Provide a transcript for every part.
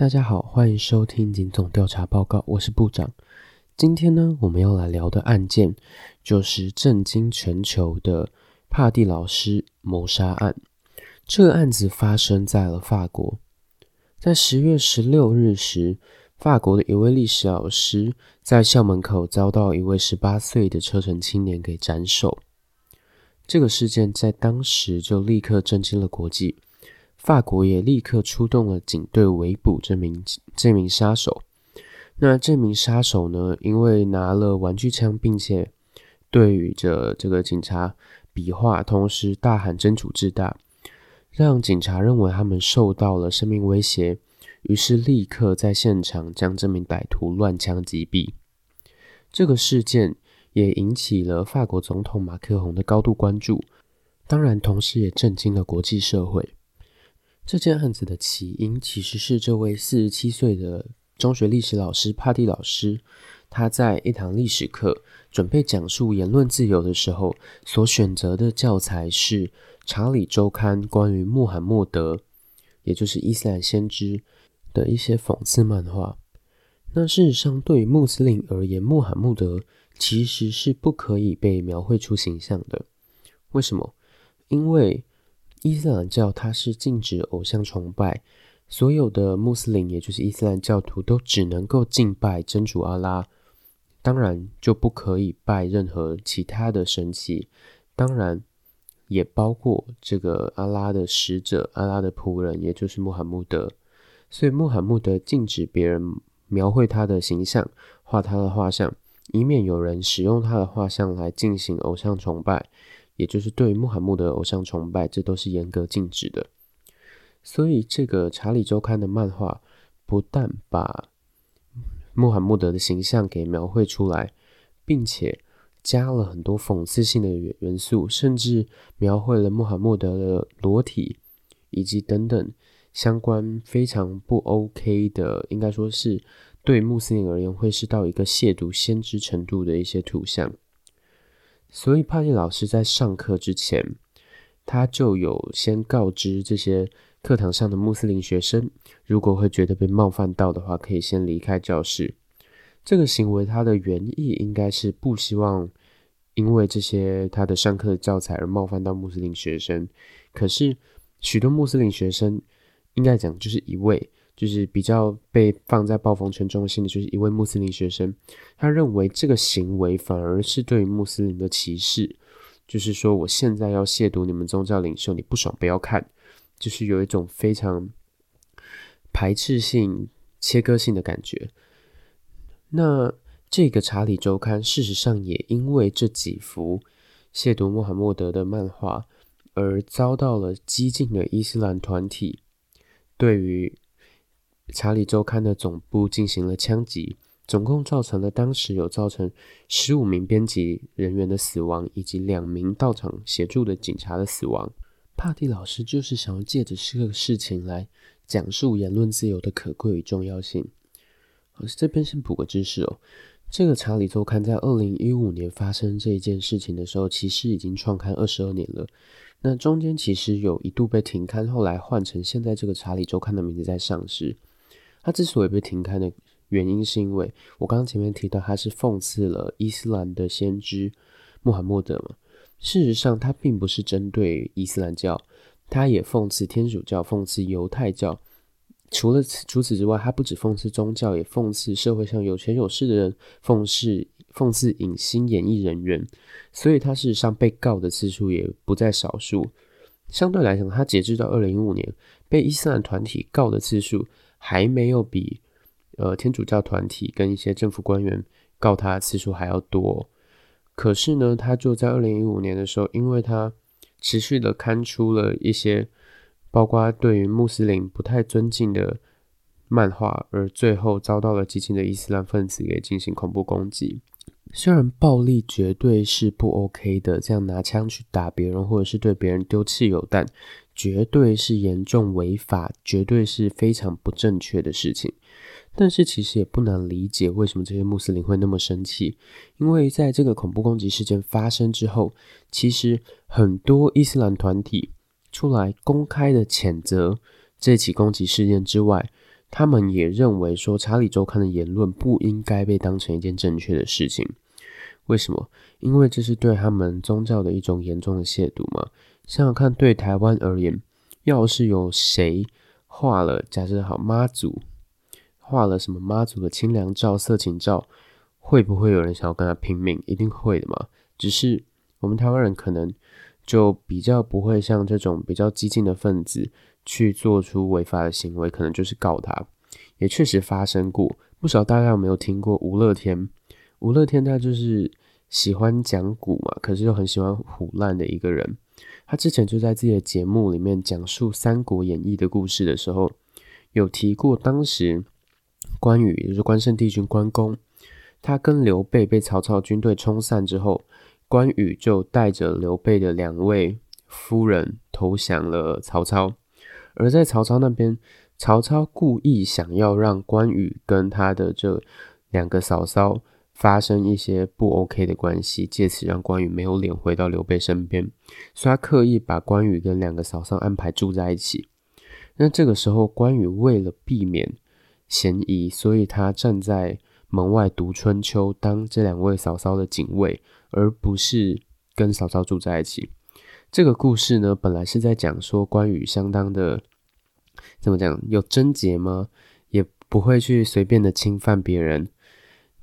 大家好，欢迎收听警总调查报告，我是部长。今天呢，我们要来聊的案件就是震惊全球的帕蒂老师谋杀案。这个案子发生在了法国，在十月十六日时，法国的一位历史老师在校门口遭到一位十八岁的车臣青年给斩首。这个事件在当时就立刻震惊了国际。法国也立刻出动了警队围捕这名这名杀手。那这名杀手呢，因为拿了玩具枪，并且对着这个警察比划，同时大喊“真主至大”，让警察认为他们受到了生命威胁，于是立刻在现场将这名歹徒乱枪击毙。这个事件也引起了法国总统马克宏的高度关注，当然，同时也震惊了国际社会。这件案子的起因其实是这位四十七岁的中学历史老师帕蒂老师，他在一堂历史课准备讲述言论自由的时候，所选择的教材是《查理周刊》关于穆罕默德，也就是伊斯兰先知的一些讽刺漫画。那事实上，对于穆斯林而言，穆罕默德其实是不可以被描绘出形象的。为什么？因为伊斯兰教它是禁止偶像崇拜，所有的穆斯林，也就是伊斯兰教徒，都只能够敬拜真主阿拉，当然就不可以拜任何其他的神祇，当然也包括这个阿拉的使者、阿拉的仆人，也就是穆罕默德。所以穆罕默德禁止别人描绘他的形象、画他的画像，以免有人使用他的画像来进行偶像崇拜。也就是对穆罕默德偶像崇拜，这都是严格禁止的。所以，这个《查理周刊》的漫画不但把穆罕默德的形象给描绘出来，并且加了很多讽刺性的元素，甚至描绘了穆罕默德的裸体，以及等等相关非常不 OK 的，应该说是对穆斯林而言会是到一个亵渎先知程度的一些图像。所以帕蒂老师在上课之前，他就有先告知这些课堂上的穆斯林学生，如果会觉得被冒犯到的话，可以先离开教室。这个行为他的原意应该是不希望因为这些他的上课教材而冒犯到穆斯林学生。可是许多穆斯林学生，应该讲就是一位。就是比较被放在暴风圈中心的，就是一位穆斯林学生，他认为这个行为反而是对穆斯林的歧视，就是说我现在要亵渎你们宗教领袖，你不爽不要看，就是有一种非常排斥性、切割性的感觉。那这个《查理周刊》事实上也因为这几幅亵渎穆罕默德的漫画，而遭到了激进的伊斯兰团体对于。查理周刊的总部进行了枪击，总共造成了当时有造成十五名编辑人员的死亡，以及两名到场协助的警察的死亡。帕蒂老师就是想要借着这个事情来讲述言论自由的可贵与重要性。好，这边先补个知识哦，这个查理周刊在二零一五年发生这一件事情的时候，其实已经创刊二十二年了。那中间其实有一度被停刊，后来换成现在这个查理周刊的名字在上市。他之所以被停刊的原因，是因为我刚刚前面提到，他是讽刺了伊斯兰的先知穆罕默德嘛。事实上，他并不是针对伊斯兰教，他也讽刺天主教、讽刺犹太教。除了除此之外，他不止讽刺宗教，也讽刺社会上有权有势的人，讽刺讽刺影星演艺人员。所以，他事实上被告的次数也不在少数。相对来讲，他截至到二零一五年，被伊斯兰团体告的次数。还没有比呃天主教团体跟一些政府官员告他次数还要多，可是呢，他就在二零一五年的时候，因为他持续的刊出了一些包括对于穆斯林不太尊敬的漫画，而最后遭到了激进的伊斯兰分子给进行恐怖攻击。虽然暴力绝对是不 OK 的，这样拿枪去打别人，或者是对别人丢汽油弹。绝对是严重违法，绝对是非常不正确的事情。但是其实也不难理解为什么这些穆斯林会那么生气，因为在这个恐怖攻击事件发生之后，其实很多伊斯兰团体出来公开的谴责这起攻击事件之外，他们也认为说查理周刊的言论不应该被当成一件正确的事情。为什么？因为这是对他们宗教的一种严重的亵渎嘛。想想看，对台湾而言，要是有谁画了，假设好妈祖画了什么妈祖的清凉照、色情照，会不会有人想要跟他拼命？一定会的嘛。只是我们台湾人可能就比较不会像这种比较激进的分子去做出违法的行为，可能就是告他。也确实发生过不少，大家有没有听过吴乐天？吴乐天他就是喜欢讲古嘛，可是又很喜欢唬烂的一个人。他之前就在自己的节目里面讲述《三国演义》的故事的时候，有提过当时关羽，也就是关圣帝君关公，他跟刘备被曹操军队冲散之后。关羽就带着刘备的两位夫人投降了曹操，而在曹操那边，曹操故意想要让关羽跟他的这两个嫂嫂发生一些不 OK 的关系，借此让关羽没有脸回到刘备身边，所以他刻意把关羽跟两个嫂嫂安排住在一起。那这个时候，关羽为了避免嫌疑，所以他站在门外读春秋，当这两位嫂嫂的警卫。而不是跟嫂嫂住在一起。这个故事呢，本来是在讲说关羽相当的怎么讲有贞洁吗？也不会去随便的侵犯别人。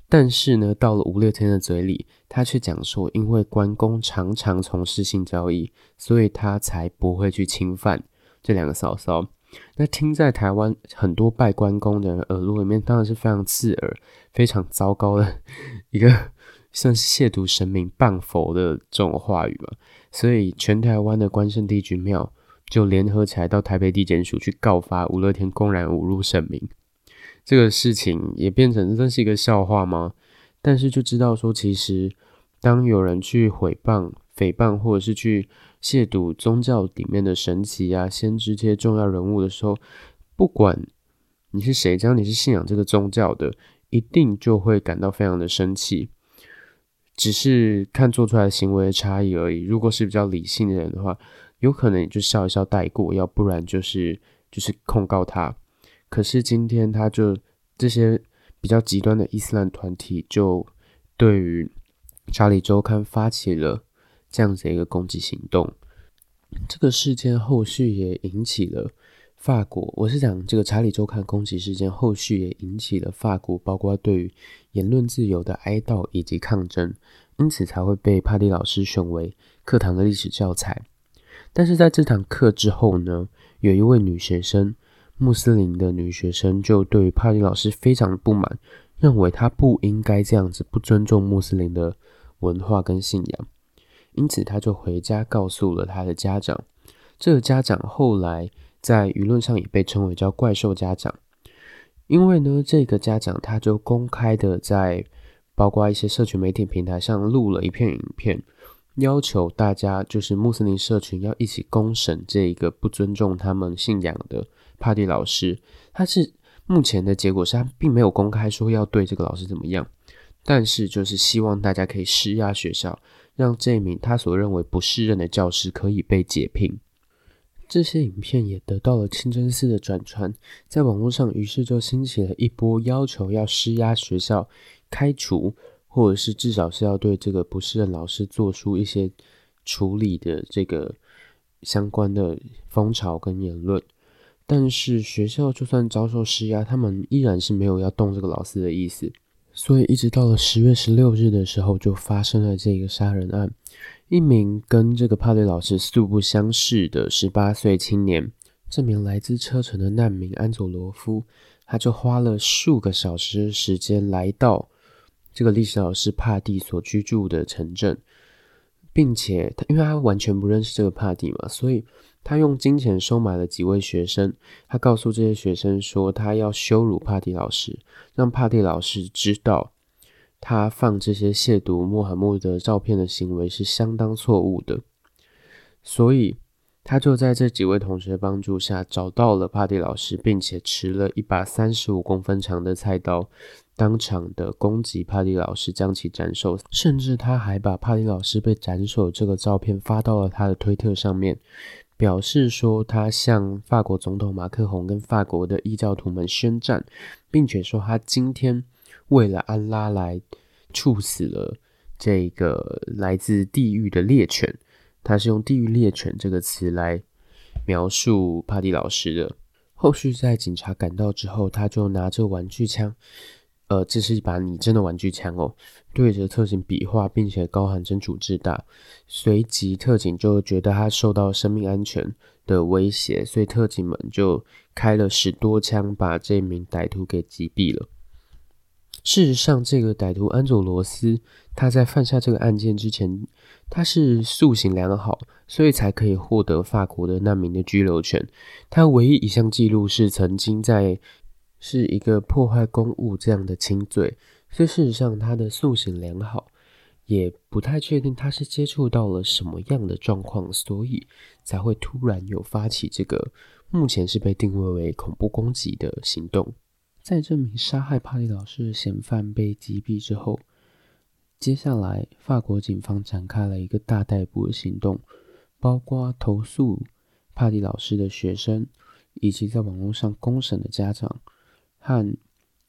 但是呢，到了吴六天的嘴里，他却讲说，因为关公常常从事性交易，所以他才不会去侵犯这两个嫂嫂。那听在台湾很多拜关公的人耳朵里面，当然是非常刺耳、非常糟糕的 一个。算是亵渎神明、谤佛的这种话语嘛，所以全台湾的关圣帝君庙就联合起来到台北地检署去告发吴乐天公然侮辱神明。这个事情也变成真是一个笑话吗？但是就知道说，其实当有人去毁谤、诽谤，或者是去亵渎宗教里面的神奇啊、先知这些重要人物的时候，不管你是谁，只要你是信仰这个宗教的，一定就会感到非常的生气。只是看做出来行为的差异而已。如果是比较理性的人的话，有可能就笑一笑带过，要不然就是就是控告他。可是今天他就这些比较极端的伊斯兰团体，就对于查理周刊发起了这样子一个攻击行动。这个事件后续也引起了。法国，我是讲这个查理周刊攻击事件，后续也引起了法国，包括对于言论自由的哀悼以及抗争，因此才会被帕蒂老师选为课堂的历史教材。但是在这堂课之后呢，有一位女学生，穆斯林的女学生，就对于帕蒂老师非常不满，认为他不应该这样子，不尊重穆斯林的文化跟信仰，因此他就回家告诉了他的家长。这个家长后来。在舆论上也被称为叫“怪兽家长”，因为呢，这个家长他就公开的在包括一些社群媒体平台上录了一片影片，要求大家就是穆斯林社群要一起公审这一个不尊重他们信仰的帕蒂老师。他是目前的结果是他并没有公开说要对这个老师怎么样，但是就是希望大家可以施压学校，让这名他所认为不适任的教师可以被解聘。这些影片也得到了清真寺的转传，在网络上，于是就兴起了一波要求要施压学校开除，或者是至少是要对这个不是任老师做出一些处理的这个相关的风潮跟言论。但是学校就算遭受施压，他们依然是没有要动这个老师的意思。所以一直到了十月十六日的时候，就发生了这个杀人案。一名跟这个帕雷老师素不相识的十八岁青年，这名来自车臣的难民安佐罗夫，他就花了数个小时时间来到这个历史老师帕蒂所居住的城镇，并且他因为他完全不认识这个帕蒂嘛，所以他用金钱收买了几位学生，他告诉这些学生说，他要羞辱帕蒂老师，让帕蒂老师知道。他放这些亵渎穆罕默德照片的行为是相当错误的，所以他就在这几位同学帮助下找到了帕蒂老师，并且持了一把三十五公分长的菜刀，当场的攻击帕蒂老师，将其斩首。甚至他还把帕蒂老师被斩首这个照片发到了他的推特上面，表示说他向法国总统马克宏跟法国的异教徒们宣战，并且说他今天为了安拉来处死了这个来自地狱的猎犬。他是用“地狱猎犬”这个词来描述帕蒂老师的。后续在警察赶到之后，他就拿着玩具枪。呃，这是一把拟真的玩具枪哦，对着特警比划，并且高喊“真主至大”。随即，特警就觉得他受到生命安全的威胁，所以特警们就开了十多枪，把这名歹徒给击毙了。事实上，这个歹徒安佐罗斯，他在犯下这个案件之前，他是素行良好，所以才可以获得法国的难民的居留权。他唯一一项记录是曾经在。是一个破坏公务这样的轻罪，所以事实上他的素行良好，也不太确定他是接触到了什么样的状况，所以才会突然有发起这个目前是被定位为恐怖攻击的行动。在这名杀害帕蒂老师的嫌犯被击毙之后，接下来法国警方展开了一个大逮捕的行动，包括投诉帕蒂老师的学生，以及在网络上公审的家长。和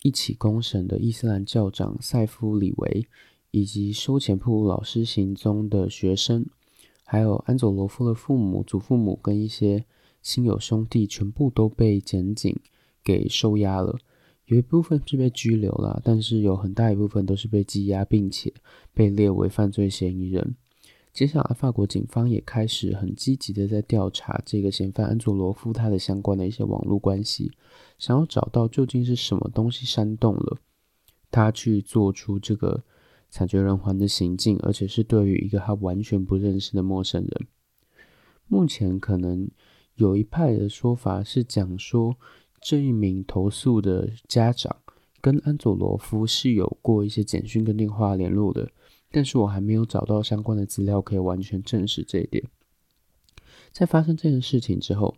一起公审的伊斯兰教长塞夫里维，以及收钱铺老师行踪的学生，还有安佐罗夫的父母、祖父母跟一些亲友兄弟，全部都被检警给收押了。有一部分是被拘留了，但是有很大一部分都是被羁押，并且被列为犯罪嫌疑人。接下来，法国警方也开始很积极的在调查这个嫌犯安佐罗夫他的相关的一些网络关系，想要找到究竟是什么东西煽动了他去做出这个惨绝人寰的行径，而且是对于一个他完全不认识的陌生人。目前可能有一派的说法是讲说，这一名投诉的家长跟安佐罗夫是有过一些简讯跟电话联络的。但是我还没有找到相关的资料可以完全证实这一点。在发生这件事情之后，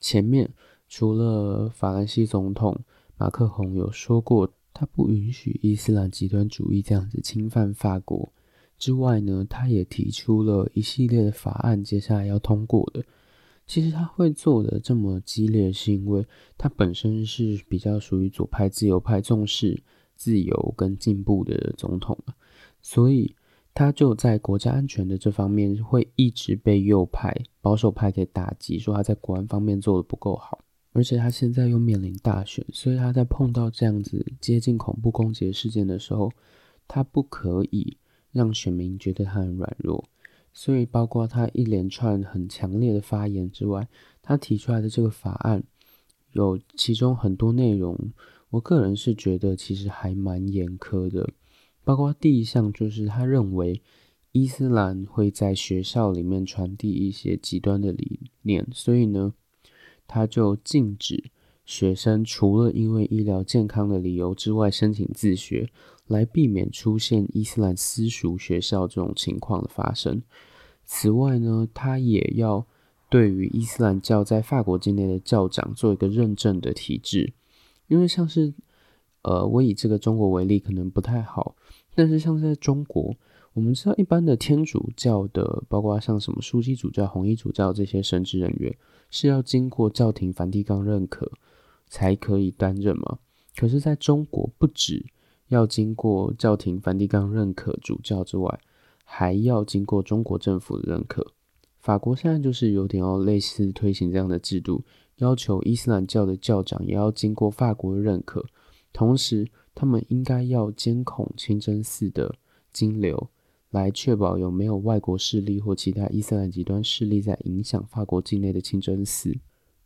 前面除了法兰西总统马克宏有说过他不允许伊斯兰极端主义这样子侵犯法国之外呢，他也提出了一系列的法案，接下来要通过的。其实他会做的这么激烈，是因为他本身是比较属于左派、自由派，重视自由跟进步的总统所以，他就在国家安全的这方面会一直被右派、保守派给打击，说他在国安方面做的不够好。而且他现在又面临大选，所以他在碰到这样子接近恐怖攻击事件的时候，他不可以让选民觉得他很软弱。所以，包括他一连串很强烈的发言之外，他提出来的这个法案，有其中很多内容，我个人是觉得其实还蛮严苛的。包括第一项就是他认为伊斯兰会在学校里面传递一些极端的理念，所以呢，他就禁止学生除了因为医疗健康的理由之外申请自学，来避免出现伊斯兰私塾学校这种情况的发生。此外呢，他也要对于伊斯兰教在法国境内的教长做一个认证的体制，因为像是呃，我以这个中国为例，可能不太好。但是像在中国，我们知道一般的天主教的，包括像什么枢机主教、红衣主教这些神职人员，是要经过教廷梵蒂冈认可才可以担任吗？可是在中国，不止要经过教廷梵蒂冈认可主教之外，还要经过中国政府的认可。法国现在就是有点要类似推行这样的制度，要求伊斯兰教的教长也要经过法国的认可，同时。他们应该要监控清真寺的金流，来确保有没有外国势力或其他伊斯兰极端势力在影响法国境内的清真寺。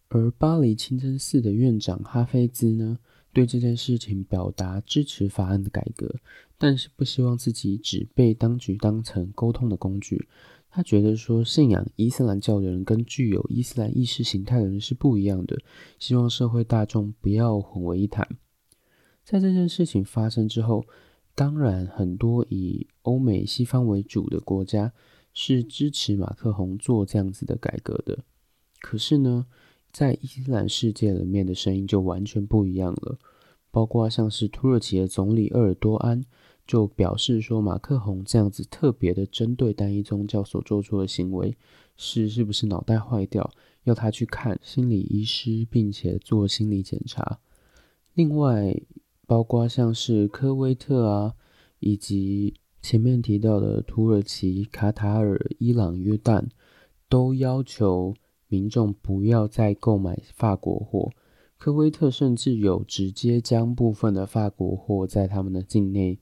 而巴黎清真寺的院长哈菲兹呢，对这件事情表达支持法案的改革，但是不希望自己只被当局当成沟通的工具。他觉得说，信仰伊斯兰教的人跟具有伊斯兰意识形态的人是不一样的，希望社会大众不要混为一谈。在这件事情发生之后，当然很多以欧美西方为主的国家是支持马克宏做这样子的改革的。可是呢，在伊斯兰世界里面的声音就完全不一样了。包括像是土耳其的总理鄂尔多安就表示说，马克宏这样子特别的针对单一宗教所做出的行为是是不是脑袋坏掉，要他去看心理医师，并且做心理检查。另外，包括像是科威特啊，以及前面提到的土耳其、卡塔尔、伊朗、约旦，都要求民众不要再购买法国货。科威特甚至有直接将部分的法国货在他们的境内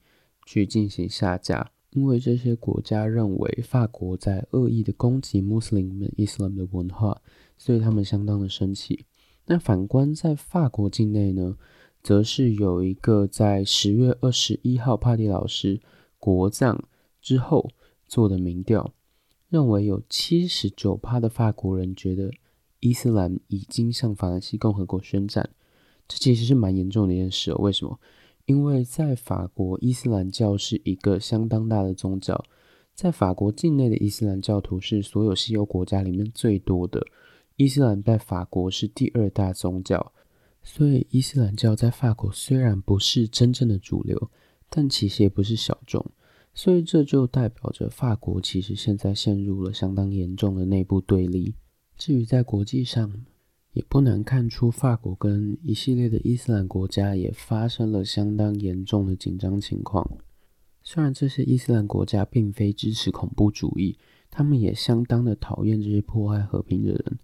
去进行下架，因为这些国家认为法国在恶意的攻击穆斯林们伊斯兰的文化，所以他们相当的生气。那反观在法国境内呢？则是有一个在十月二十一号帕蒂老师国葬之后做的民调，认为有七十九趴的法国人觉得伊斯兰已经向法兰西共和国宣战，这其实是蛮严重的一件事。为什么？因为在法国，伊斯兰教是一个相当大的宗教，在法国境内的伊斯兰教徒是所有西欧国家里面最多的，伊斯兰在法国是第二大宗教。所以，伊斯兰教在法国虽然不是真正的主流，但其实也不是小众。所以，这就代表着法国其实现在陷入了相当严重的内部对立。至于在国际上，也不难看出，法国跟一系列的伊斯兰国家也发生了相当严重的紧张情况。虽然这些伊斯兰国家并非支持恐怖主义，他们也相当的讨厌这些破坏和平的人。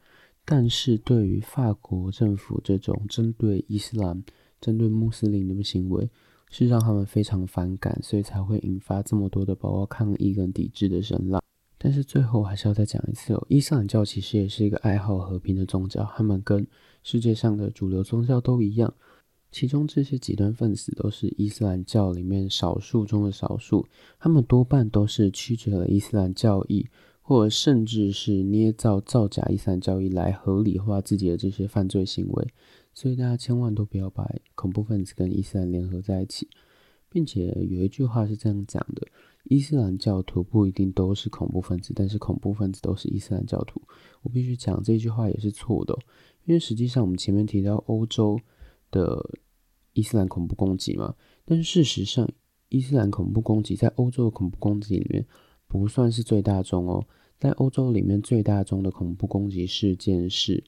但是对于法国政府这种针对伊斯兰、针对穆斯林的行为，是让他们非常反感，所以才会引发这么多的包括抗议跟抵制的声浪。但是最后还是要再讲一次哦，伊斯兰教其实也是一个爱好和平的宗教，他们跟世界上的主流宗教都一样，其中这些极端分子都是伊斯兰教里面少数中的少数，他们多半都是曲解了伊斯兰教义。或者甚至是捏造造假伊斯兰教义来合理化自己的这些犯罪行为，所以大家千万都不要把恐怖分子跟伊斯兰联合在一起，并且有一句话是这样讲的：伊斯兰教徒不一定都是恐怖分子，但是恐怖分子都是伊斯兰教徒。我必须讲这句话也是错的，因为实际上我们前面提到欧洲的伊斯兰恐怖攻击嘛，但是事实上伊斯兰恐怖攻击在欧洲的恐怖攻击里面。不算是最大宗哦，在欧洲里面最大宗的恐怖攻击事件是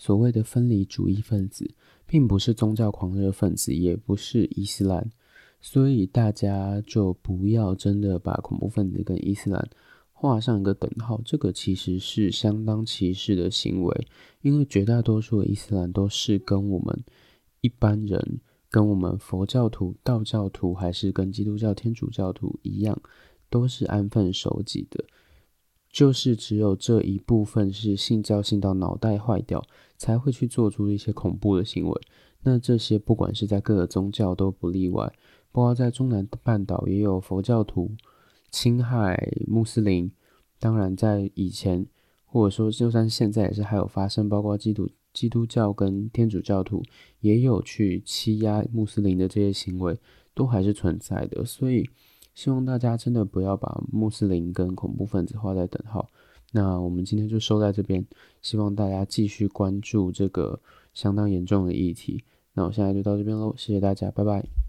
所谓的分离主义分子，并不是宗教狂热分子，也不是伊斯兰，所以大家就不要真的把恐怖分子跟伊斯兰画上一个等号，这个其实是相当歧视的行为，因为绝大多数的伊斯兰都是跟我们一般人，跟我们佛教徒、道教徒，还是跟基督教、天主教徒一样。都是安分守己的，就是只有这一部分是信教信到脑袋坏掉，才会去做出一些恐怖的行为。那这些不管是在各个宗教都不例外，包括在中南半岛也有佛教徒侵害穆斯林。当然，在以前或者说就算现在也是还有发生，包括基督基督教跟天主教徒也有去欺压穆斯林的这些行为，都还是存在的。所以。希望大家真的不要把穆斯林跟恐怖分子画在等号。那我们今天就收在这边，希望大家继续关注这个相当严重的议题。那我现在就到这边喽，谢谢大家，拜拜。